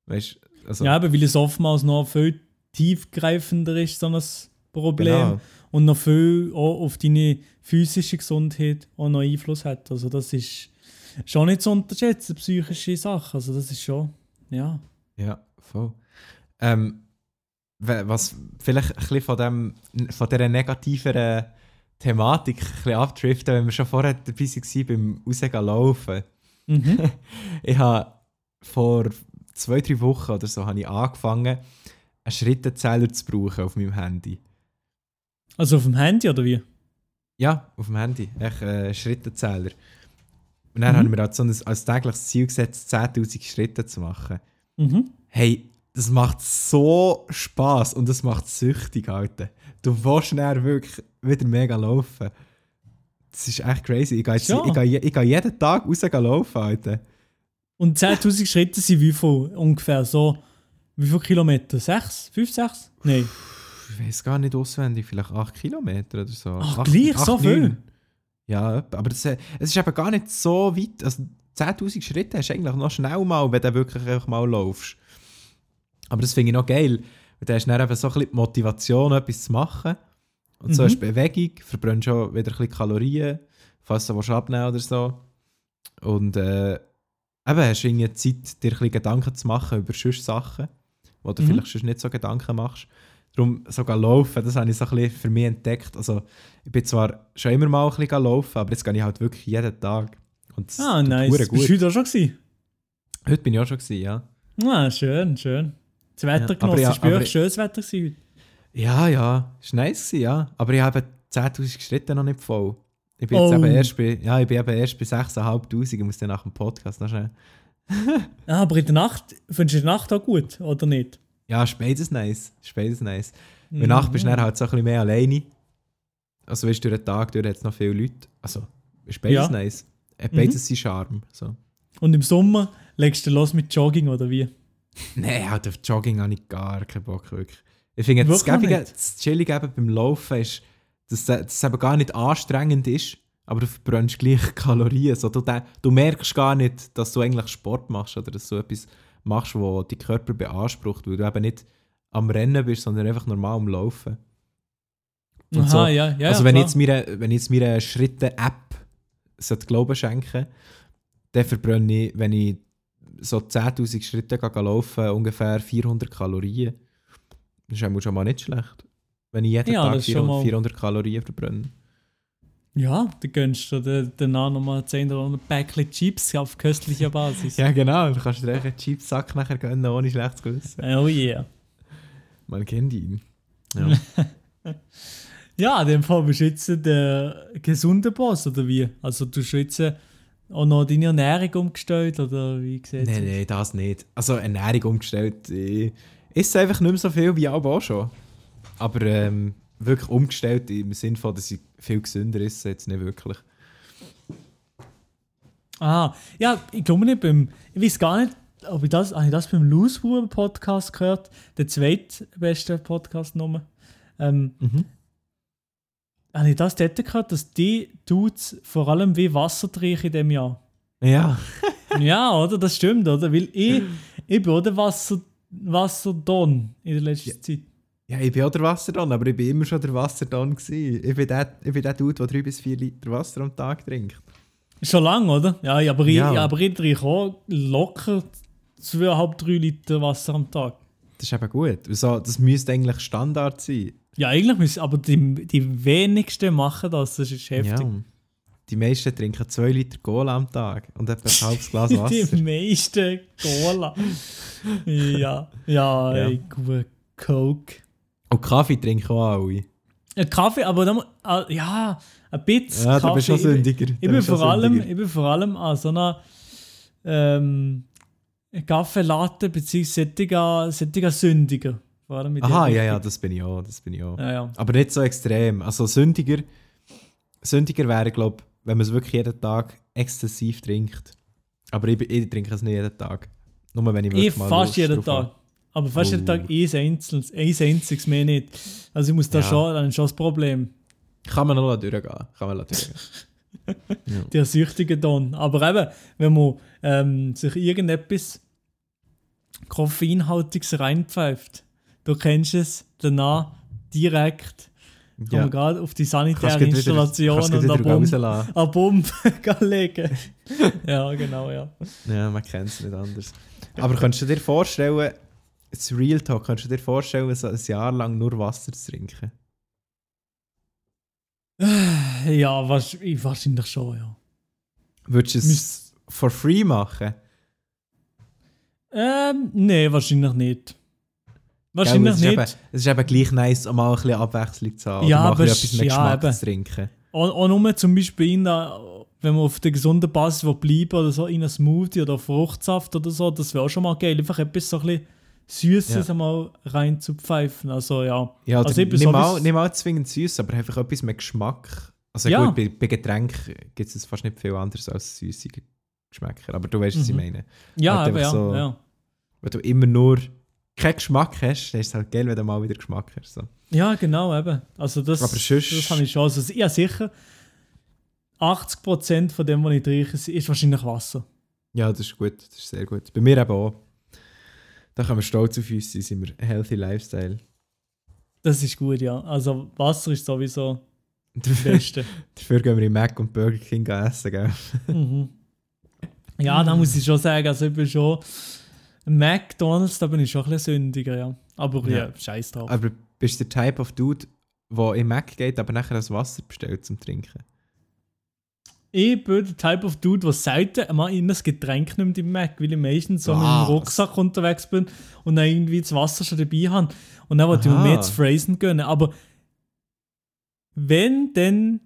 Weißt? Also, Ja, aber weil es oftmals noch viel tiefgreifender ist, so ein Problem. genau. und noch viel auch auf deine physische Gesundheit auch noch Einfluss hat. Also das ist schon nicht zu unterschätzen, psychische Sachen. Also das ist schon, ja. Ja, voll. Ähm, was vielleicht ein bisschen von, dem, von dieser negativeren Thematik ein bisschen abdriften, wenn wir schon vorher dabei waren beim Rausgehen laufen. Mhm. Ich habe vor zwei, drei Wochen oder so habe ich angefangen, einen Schrittezähler zu brauchen auf meinem Handy. Also auf dem Handy oder wie? Ja, auf dem Handy. Echt äh, Schrittezähler. Und dann Mhm. habe ich mir halt so ein, als tägliches Ziel gesetzt, 10'000 Schritte zu machen. Mhm. Hey, das macht so Spaß und das macht süchtig, Alter. Du willst dann wirklich wieder mega laufen. Das ist echt crazy. Ich gehe, jetzt, Ja. ich gehe, ich gehe jeden Tag raus laufen, Alter. Und 10.000 Schritte sind wie viel ungefähr? So, wie viele Kilometer? Sechs? Fünf, sechs? Nein. Ich weiß gar nicht auswendig, vielleicht 8 Kilometer oder so. Ach, Acht- gleich, acht, so viel? neun. Ja, aber das, es ist eben gar nicht so weit. Also 10.000 Schritte hast du eigentlich noch schnell mal, wenn du wirklich einfach mal laufst. Aber das finde ich noch geil. weil dann hast du dann eben so ein bisschen die Motivation, etwas zu machen. Und so Mhm. hast du Bewegung, verbrennst schon wieder ein bisschen Kalorien, falls du abnehmen oder so. Und äh, eben hast du irgendwie Zeit, dir ein bisschen Gedanken zu machen über sonst Sachen, wo du Mhm. vielleicht sonst nicht so Gedanken machst. Darum sogar laufen, das habe ich so ein bisschen für mich entdeckt. Also ich bin zwar schon immer mal ein bisschen laufen, aber jetzt gehe ich halt wirklich jeden Tag. Und das Ah, nice. Bist du heute auch schon gewesen? Heute bin ich auch schon gewesen, ja. Ah, schön, schön. Das Wetter Ja, genossen. ja, es war wirklich schönes Wetter gewesen heute. Ja, ja, ist nice gewesen, ja. Aber ich habe 10'000 Schritte noch nicht voll. Ich bin jetzt Oh. eben erst bei, ja, ich bin eben erst bei 6'500, ich muss dann nach dem Podcast noch schnell. Ah, aber in der Nacht, findest du die Nacht auch gut, oder nicht? Ja, ist beides nice, ist beides nice. Mhm. Der Nacht bist du dann halt so ein bisschen mehr alleine. Also weißt du, durch den Tag durch jetzt noch viele Leute. Also, ist beides Ja. nice. Hat Mhm. beides seinen Charme. So. Und im Sommer legst du los mit Jogging, oder wie? Nein, halt auf Jogging habe ich gar keinen Bock, wirklich. Ich finde, das, Gäbige, das Chillige eben beim Laufen ist, dass es eben gar nicht anstrengend ist, aber du verbrennst gleich Kalorien. So, du, du merkst gar nicht, dass du eigentlich Sport machst oder dass du etwas machst, wo dein Körper beansprucht, weil du eben nicht am Rennen bist, sondern einfach normal am Laufen. Und Aha, so. ja, ja. also wenn, ich klar. jetzt meine, wenn ich jetzt meine Schritte-App sollte Glauben schenken dann verbrenne ich, wenn ich so 10'000 Schritte gehe laufen, ungefähr 400 Kalorien. Das ist schon mal nicht schlecht. Wenn ich jeden Ja, Tag das ist schon 400, mal- 400 Kalorien verbrenne. Ja, dann gönnst du dir danach nochmal 10 oder 100 Päckchen Chips auf köstlicher Basis. Ja genau, du kannst dir einen Chipsack nachher gönnen, ohne schlechtes Gewissen. Oh yeah. Man kennt ihn. Ja. Ja, in dem Fall bist du jetzt der gesunde Boss, oder wie? Also du hast jetzt auch noch deine Ernährung umgestellt, oder wie sieht Nein, nein, das nicht. Also Ernährung umgestellt. Ich esse einfach nicht mehr so viel wie auch schon. Aber ähm, wirklich umgestellt im Sinne von, dass ich viel gesünder esse, jetzt nicht wirklich. Ah, ja, ich glaube nicht beim, ich weiß gar nicht, ob ich das, habe ich das beim Loose Podcast gehört, der zweitbeste Podcast Nummer. Ähm, Mhm. habe ich das dort gehört, dass die Dudes vor allem wie Wasser trinken in dem Jahr? Ja. ja, oder? Das stimmt, oder? Weil ich, ich bin auch der Wasser, Wasserdon in der letzten Zeit. Ja, ich bin auch der Wasserdon, aber ich bin immer schon der Wasserdon gewesen. Ich bin der, ich bin der Dude, der 3 bis 4 Liter Wasser am Tag trinkt. Schon lange, oder? Ja, ja, aber, ich, Ja. aber ich trinke auch locker 2,5, 3 Liter Wasser am Tag. Das ist eben gut. So, das müsste eigentlich Standard sein. Ja, eigentlich müssen, aber die, die wenigsten machen das, das ist heftig. Ja. Die meisten trinken 2 Liter Cola am Tag und etwa ein halbes Glas Wasser. Die meisten Cola. ja, ja, Ja. ey, gut. Coke. Und Kaffee trinken auch alle. Ja, Kaffee, aber dann, ah, ja, ein bisschen Ja, Kaffee. du bist schon Ich. Ich bin, vor allem, sündiger. ich bin vor allem an so einer ähm, Kaffeelatte bzw. sättiger, Sündiger. Vor allem mit Aha, ja, ja, das bin ich auch. Das bin ich auch. ja, ja. Aber nicht so extrem. Also sündiger, sündiger wäre, glaube ich, wenn man es wirklich jeden Tag exzessiv trinkt. Aber ich, ich trinke es nicht jeden Tag. Nur wenn ich Ich mal fast jeden drauf habe. Aber fast Oh. jeden Tag ein einzelnes, ein einziges mehr nicht. Also ich muss da Ja. schon, dann ist schon das Problem. Kann man noch durchgehen. Kann man noch durchgehen. Der süchtige Don. Aber eben, wenn man ähm, sich irgendetwas Koffeinhaltiges reinpfeift, du kennst es danach direkt, ja. man gerade auf die sanitäre wieder- Installation und eine Bombe, legen. ja, genau, ja. Ja, man kennt es nicht anders. Aber kannst du dir vorstellen, das Real Talk, kannst du dir vorstellen, so ein Jahr lang nur Wasser zu trinken? Ja, wahrscheinlich schon, ja. Würdest du es Müsst- for free machen? Ähm, nee, wahrscheinlich nicht. Gell, Wahrscheinlich es ist nicht. Eben, es ist eben gleich nice, um mal ein bisschen Abwechslung zu haben. Ja, oder mal aber ein es- bisschen ja, Geschmack eben. zu trinken. Auch, auch nur zum Beispiel in der, wenn man auf der gesunden Basis bleiben oder so, in einen Smoothie oder Fruchtsaft oder so, das wäre auch schon mal geil. Einfach etwas so ein bisschen Süßes Ja. einmal rein zu pfeifen. Also ja. Ja, also ich bin nicht, mal, nicht mal zwingend süß, aber einfach etwas mit Geschmack. Also Ja. gut, bei, bei Getränken gibt es fast nicht viel anderes als süße Geschmäcker. Aber du weißt, was ich Mhm. meine. Ja, Halt aber ja, so- ja. Wenn du immer nur keinen Geschmack hast, dann ist es halt geil, wenn du mal wieder Geschmack hast. So. Ja, genau, eben. Also das, Aber sonst- das habe ich schon. Also ja, sicher 80% von dem, was ich trinke, ist wahrscheinlich Wasser. Ja, das ist gut. Das ist sehr gut. Bei mir eben auch. Da können wir stolz auf uns sein, sind wir ein healthy Lifestyle. Das ist gut, ja. Also Wasser ist sowieso das Beste. dafür gehen wir in Mac und Burger King essen, gell? mhm. Ja, da muss ich schon sagen, also ich bin schon McDonalds, da bin ich schon ein bisschen sündiger, ja. Aber ja, Ja. scheiß drauf. Aber bist du der Type of Dude, der in Mac geht, aber nachher das Wasser bestellt zum Trinken? Ich bin der Type of Dude, der selten mal in ein Getränk nimmt im Mac, weil ich meistens so mit dem Was? Rucksack unterwegs bin und dann irgendwie das Wasser schon dabei habe. Und dann wollte ich mir mehr zu Phrasen gönnen. Aber wenn, dann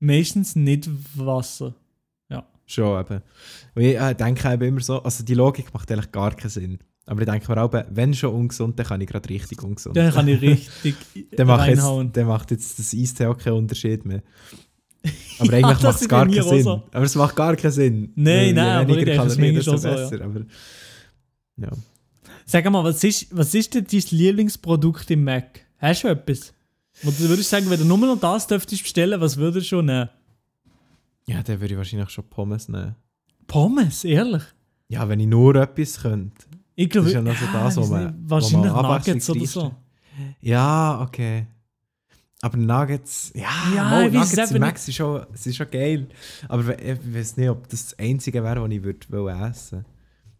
meistens nicht Wasser. Schon eben. Und ich äh, denke eben immer so, also die Logik macht eigentlich gar keinen Sinn. Aber ich denke mir auch, wenn schon ungesund, dann kann ich gerade richtig ungesund. Dann kann ich richtig dann, macht reinhauen. jetzt, dann macht jetzt das Eistee auch keinen Unterschied mehr. Aber Ja, eigentlich das macht es gar keinen Sinn. so. Aber es macht gar keinen Sinn. Nein, nein, weniger Kalorien, desto so, besser. Aber, ja. Sag mal, was ist, was ist denn dein Lieblingsprodukt im Mac? Hast du etwas? Wo du würdest sagen, wenn du nur noch das dürftest bestellen, was würdest du schon nehmen? ja, dann würde ich wahrscheinlich schon Pommes nehmen. Pommes, ehrlich? Ja, wenn ich nur etwas könnte. Ich glaube, Das ist ja noch so das, ich was man- nicht, wo wahrscheinlich man Nuggets oder so. Ja, okay. Aber Nuggets, ja, Ja, mal, Nuggets im Mac sind schon, sind schon geil. Aber ich weiß nicht, ob das das Einzige wäre, was ich würde wollen essen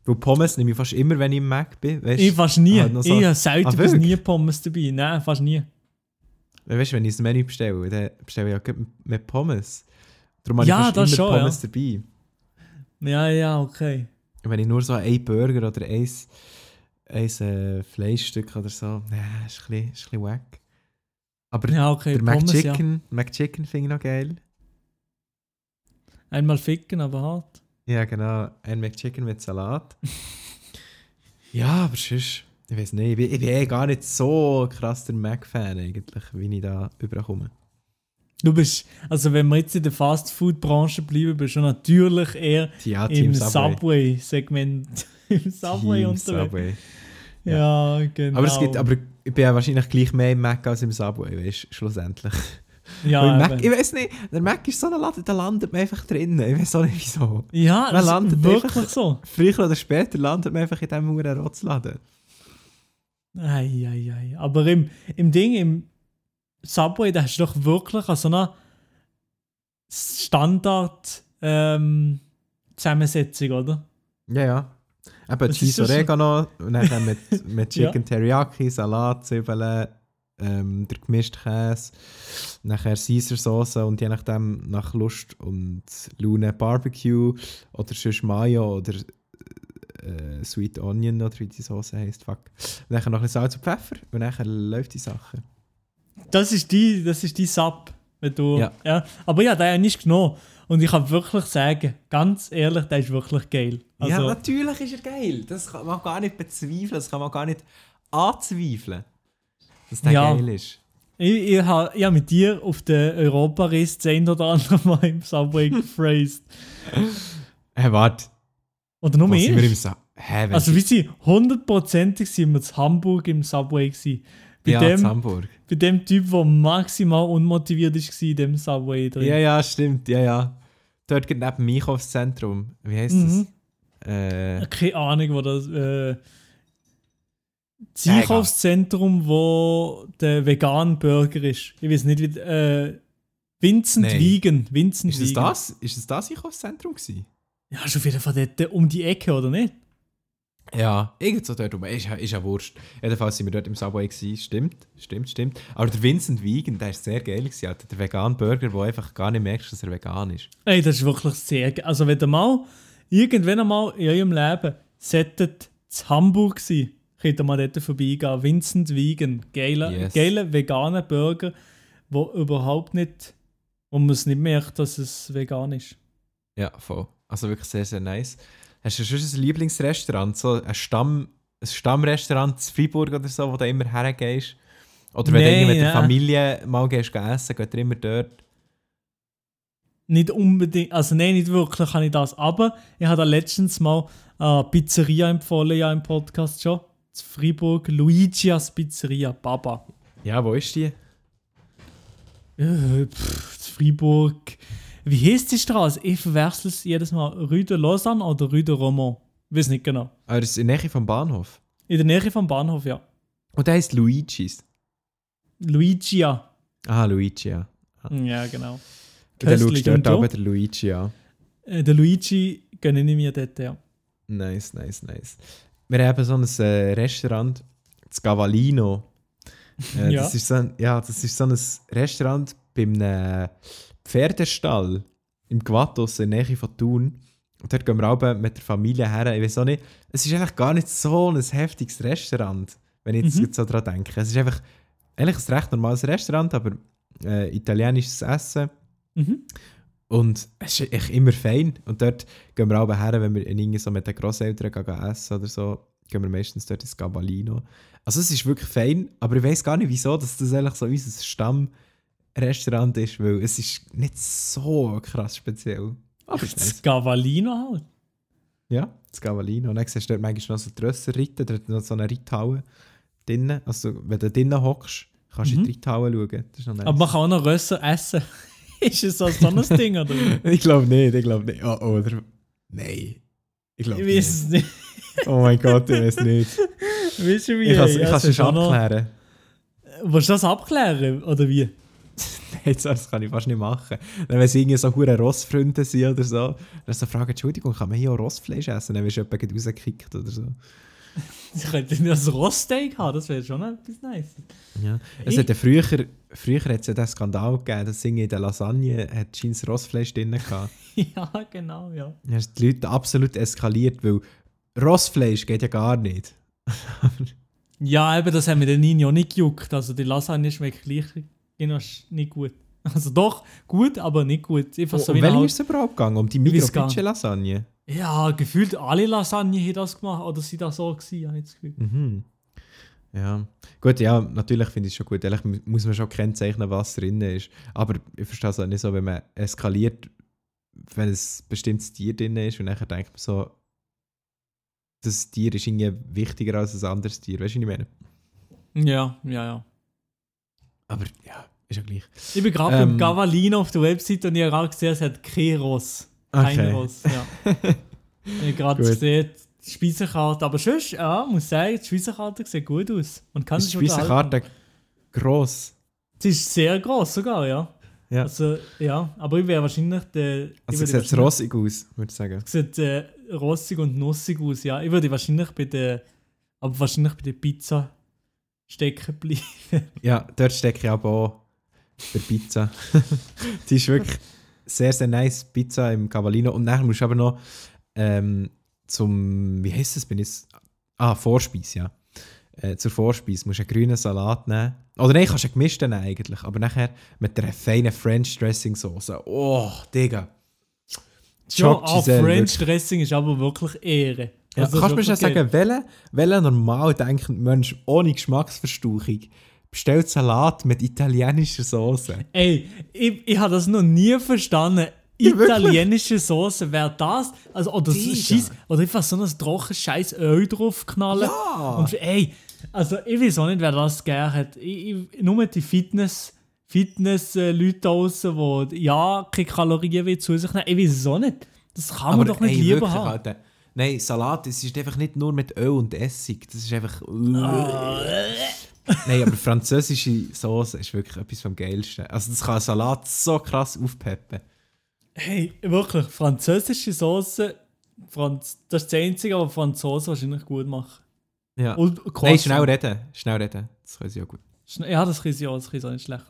Weil Pommes nehme ich fast immer, wenn ich im Mac bin. Weißt, Ich fast nie. Noch so- ich habe selten Ah, bis nie Pommes dabei. Nein, fast nie. weißt du, wenn ich das Menü bestelle, dann bestelle ich ja mit Pommes. Darum habe Ja, ich fast das immer schon, Pommes dabei. Ja, ja, okay. Wenn ich nur so einen Burger oder ein, ein äh, Fleischstück oder so, nee, ist ein bisschen, ist ein bisschen wack. Aber Ja, okay. der Pommes, ja. McChicken, McChicken finde ich noch geil. Einmal ficken, aber hart. Ja, genau. Ein McChicken mit Salat. ja, aber sonst, ich weiß nicht, ich bin, ich bin eh gar nicht so krass der Mac-Fan eigentlich, wie ich da überkomme. Du bist, also wenn wir jetzt in der Fast-Food-Branche bleiben, bist du natürlich eher Ja, im Subway. Subway-Segment. Im Subway Team unterwegs. Subway. Ja, genau. Aber, es gibt, aber ich bin ja wahrscheinlich gleich mehr im Mac als im Subway, weißt du, schlussendlich. Ja, Mac, ich weiß nicht, der Mac ist so ein Laden, da landet man einfach drinnen. Ich weiß auch nicht wieso. ja, man das landet ist wirklich einfach- so. Früher oder später landet man einfach in diesem Huren Rotzladen. Ei, ei, ei. Aber im, im Ding, im Subway, da hast du doch wirklich an so einer Standard ähm, Zusammensetzung, oder? Ja, ja. Eben Was Cheese? Oregano und dann mit, mit Ja. Chicken Teriyaki, Salat, Zwiebeln, ähm, der gemischte Käse, nachher Caesar Sauce und je nachdem nach Lust und Laune Barbecue oder sonst Mayo oder äh, Sweet Onion oder wie die Sauce heisst. Fuck. Und dann noch ein bisschen Salz und Pfeffer und dann läuft die Sache. Das ist die, das ist die Sub, wenn du. Ja. Aber ja, der hat nicht genommen. Und ich kann wirklich sagen, ganz ehrlich, der ist wirklich geil. Also, ja, natürlich ist er geil. Das kann man gar nicht bezweifeln, das kann man gar nicht anzweifeln, dass der Ja. geil ist. ich, ich habe ja, mit dir auf den Europariss das ein oder andere Mal im Subway gephrased. Hey, warte. Oder nur mehr? Also, wie sie hundertprozentig sind wir in Hamburg im Subway gewesen. Bei, ja, dem, Hamburg. bei dem Typ, der maximal unmotiviert war in dem Subway drin. Ja, ja, stimmt, ja, ja. Dort geht neben dem Einkaufszentrum. Wie heisst Mhm. das? Äh, Keine Ahnung, wo das. Äh, das Ja. Einkaufszentrum, wo der vegan Burger ist. Ich weiß nicht, wie. Äh, Vincent Nein. Wiegen. Vincent ist es Wiegen. das? Ist es das Einkaufszentrum gewesen? Ja, ist auf jeden Fall dort um die Ecke, oder nicht? Ja, irgend so dort rum. Ist, ja- ist ja wurscht. Jedenfalls sind wir dort im Subway gewesen. Stimmt, stimmt, stimmt. Aber der Vincent Wiegen, der ist sehr geil gewesen. Alter. Der vegan Burger, wo einfach gar nicht merkst, dass er vegan ist. Ey, das ist wirklich sehr geil. Also, wenn ihr mal irgendwann einmal in eurem Leben solltet zu Hamburg sein, könnt ihr mal dort vorbeigehen. Vincent Wiegen. Geiler, Yes. geiler veganer Burger, wo überhaupt nicht. wo man es nicht merkt, dass es vegan ist. Ja, voll. Also wirklich sehr, sehr nice. Hast du schon ein Lieblingsrestaurant? So ein, Stamm, ein Stammrestaurant in Freiburg oder so, wo du immer hergehst? Oder wenn du Nein, irgendwie mit der. Familie mal gehst essen, geht ihr immer dort? nicht unbedingt, also nein, nicht wirklich kann ich das, aber ich habe da letztens mal eine Pizzeria empfohlen, ja im Podcast schon. zu Freiburg, Luigias Pizzeria, Baba. Ja, wo ist die? Äh, pff, Freiburg. Wie heißt die Straße? Ich verwechsel es jedes Mal. Rue de Lausanne oder Rue de Romont? Weiß nicht genau. Ah, das ist in der Nähe vom Bahnhof. In der Nähe vom Bahnhof, ja. Und der heißt Luigi's. Luigia. Ah, Luigi, ja. Ja, genau. Und dann Köstlich. schaust du dort aber den Luigi an. Äh, der Luigi gönne ich mir dort, ja. Nice, nice, nice. Wir haben so ein äh, Restaurant, das Gavalino. Äh, Ja. das, ist so ein, ja, das ist so ein Restaurant bei einem Pferdestall im Quatos in der Nähe von Thun. Und dort gehen wir auch mit der Familie her. Ich weiß auch nicht, es ist eigentlich gar nicht so ein heftiges Restaurant, wenn ich jetzt Mhm. so daran denke. Es ist einfach eigentlich ein recht normales Restaurant, aber äh, italienisches Essen. Mhm. Und es ist echt immer fein. Und dort gehen wir auch her, wenn wir in irgendwie so mit den Grosseltern gehen, essen oder so, gehen wir meistens dort ins Gabalino. Also es ist wirklich fein, aber ich weiß gar nicht wieso, dass das eigentlich so unser Stammrestaurant ist, weil es ist nicht so krass speziell. Aber es Das nice. Gavalino halt. Ja, das Gabalino. Und dann siehst du dort manchmal noch so die Rösser reiten, dort noch so eine Reithalle drinnen. Also wenn du drinnen hockst, kannst du in die Reithalle schauen. Das ist noch nice. Aber man kann auch noch Rösser essen. ist es so so ein Ding, oder? ich glaube nicht, ich glaube nicht. Oh, oder... Nein. Ich glaube Ich nicht. weiß es nicht. Oh mein Gott, ich weiß nicht. Weißt du wie? Ich kann es ich es schon auch noch- abklären. Willst du das abklären, oder wie? Nein, das kann ich fast nicht machen. Dann, wenn sie irgendwie so hure Rossfreunde sind oder so, dann so fragen, Entschuldigung, kann man hier auch Rossfleisch essen? Dann wirst du jemanden rausgekickt oder so. Ich könnte nicht das Roststeak haben, das wäre schon etwas nice. Ja. Es Ich- hat ja früher, früher hat es ja den Skandal gegeben, dass in der Lasagne hat scheint Rossfleisch drin gehabt. ja, genau, ja. Dann haben die Leute absolut eskaliert, weil Rossfleisch geht ja gar nicht. Ja, eben, das haben wir den Nino nicht gejuckt. Also die Lasagne schmeckt gleich genau nicht gut. Also doch, gut, aber nicht gut. Einfach so um welche ist es überhaupt gegangen? Um die Ich Migros-Lasagne? Ja, gefühlt alle Lasagne haben das gemacht. Oder sind das so gewesen, habe ich das Gefühl. Mhm. Ja, gut, ja, natürlich finde ich es schon gut. Ehrlich mu- muss man schon kennzeichnen, was drin ist. Aber ich verstehe es auch nicht so, wenn man eskaliert, wenn ein bestimmtes Tier drin ist und dann denkt man so, das Tier ist irgendwie wichtiger als ein anderes Tier. Weißt du, was ich meine? Ja, ja, ja. Aber ja, ist ja gleich. Ich bin gerade Ähm. beim Gavalino auf der Website und ich habe gerade gesehen, es hat kein Ross. Kein Okay. Ross, ja. ich habe gerade gesehen, die Speisekarte. Aber sonst, ja, muss sagen, die Speisekarte sieht gut aus. Man kann Ist die. Speisekarte gross? Sie ist sehr groß sogar, ja. Ja. Also, ja, aber ich wäre wahrscheinlich der. Also sieht es wahrscheinlich- rossig aus, würde ich sagen. sieht äh, rossig und nussig aus, ja. Ich würde wahrscheinlich bei der. Aber wahrscheinlich bei der Pizza stecken bleiben. Ja, dort stecke ich aber auch der Pizza. die ist wirklich sehr, sehr nice. Pizza im Cavallino. Und nachher musst du aber noch ähm, zum, wie heißt es, bin ich Ah, Vorspeise, ja. Äh, zur Vorspeise musst du einen grünen Salat nehmen. Oder nein, kannst du einen gemischten nehmen eigentlich. Aber nachher mit einer feinen French Dressing Soße. Oh, Digga. Ja, Choc auch Giselle, French Dressing ist aber wirklich Ehre. Ja, Also, kannst du mir schon sagen, welcher welcher normal denkende Mensch ohne Geschmacksverstauchung bestellt Salat mit italienischer Soße? Ey, ich, ich habe das noch nie verstanden. Ja? Italienische Soße, wäre das? Also, oder, so. Scheiss, oder einfach so ein trockenes scheiß Öl draufknallen. Ja! Und ey, also ich weiß auch nicht, wer das gerne hat. Ich, ich, nur die Fitness, Fitness-Leute da draussen, die ja keine Kalorien will zu sich nehmen. Ich weiß es auch nicht. Das kann man doch nicht ey, lieber wirklich, haben. Alter. Nein, Salat, es ist einfach nicht nur mit Öl und Essig. Das ist einfach. Nein, aber französische Soße ist wirklich etwas vom Geilsten. Also, das kann Salat so krass aufpeppen. Hey, wirklich, französische Soße, Franz das ist das Einzige, was Franzosen wahrscheinlich gut machen. Ja. Und Nein, schnell reden. Schnell reden. Das können sie auch gut. Schne- Ja, das können sie auch, das können sie auch nicht schlecht.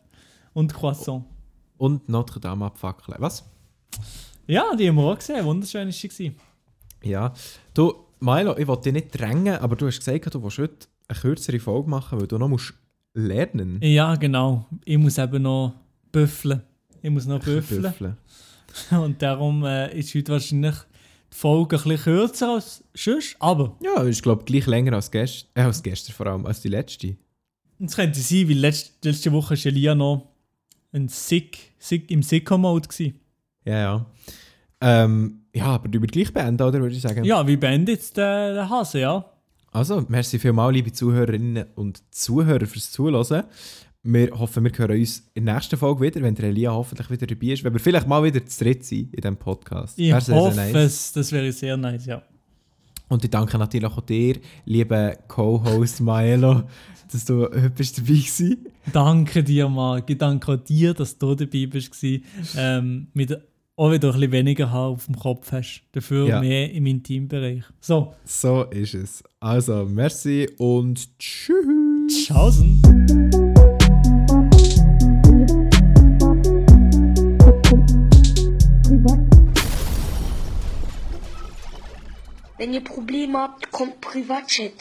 Und Croissant. Und Notre Dame abfackeln. Was? Ja, die haben wir auch gesehen. Wunderschön war sie. Ja. Du, Milo, ich wollte dich nicht drängen, aber du hast gesagt, du willst heute eine kürzere Folge machen, weil du noch musst lernen Ja, genau. Ich muss eben noch büffeln. Ich muss noch büffeln. Büffeln. Und darum äh, ist heute wahrscheinlich die Folge ein bisschen kürzer als sonst. Aber Ja, ist glaube ich gleich länger als gestern. Äh, als gestern vor allem, als die letzte. es könnte sein, weil letzte, letzte Woche war Elia noch ein Sick, Sick, im Sicko-Mode. Ja, ja. Ähm, ja, aber du gleich beenden, oder würde ich sagen? Ja, wie beendet jetzt der, der Hase, ja? Also, merci vielmals, liebe Zuhörerinnen und Zuhörer, fürs Zuhören. Wir hoffen, wir hören uns in der nächsten Folge wieder, wenn der Elia hoffentlich wieder dabei ist. Wenn wir vielleicht mal wieder zu dritt sind in diesem Podcast. Ich sehr, hoffe sehr nice. es, das wäre sehr nice, ja. Und ich danke natürlich auch dir, lieber Co-Host Maelo, dass du heute bist dabei warst. Danke dir, Marc. Ich danke auch dir, dass du dabei bist. Ähm, mit auch wieder ein bisschen weniger Haar auf dem Kopf hast. Dafür Ja. mehr im Intimbereich. So, So ist es. Also, merci und tschüss. tschaußen. Wenn ihr Probleme habt, kommt Privatchat.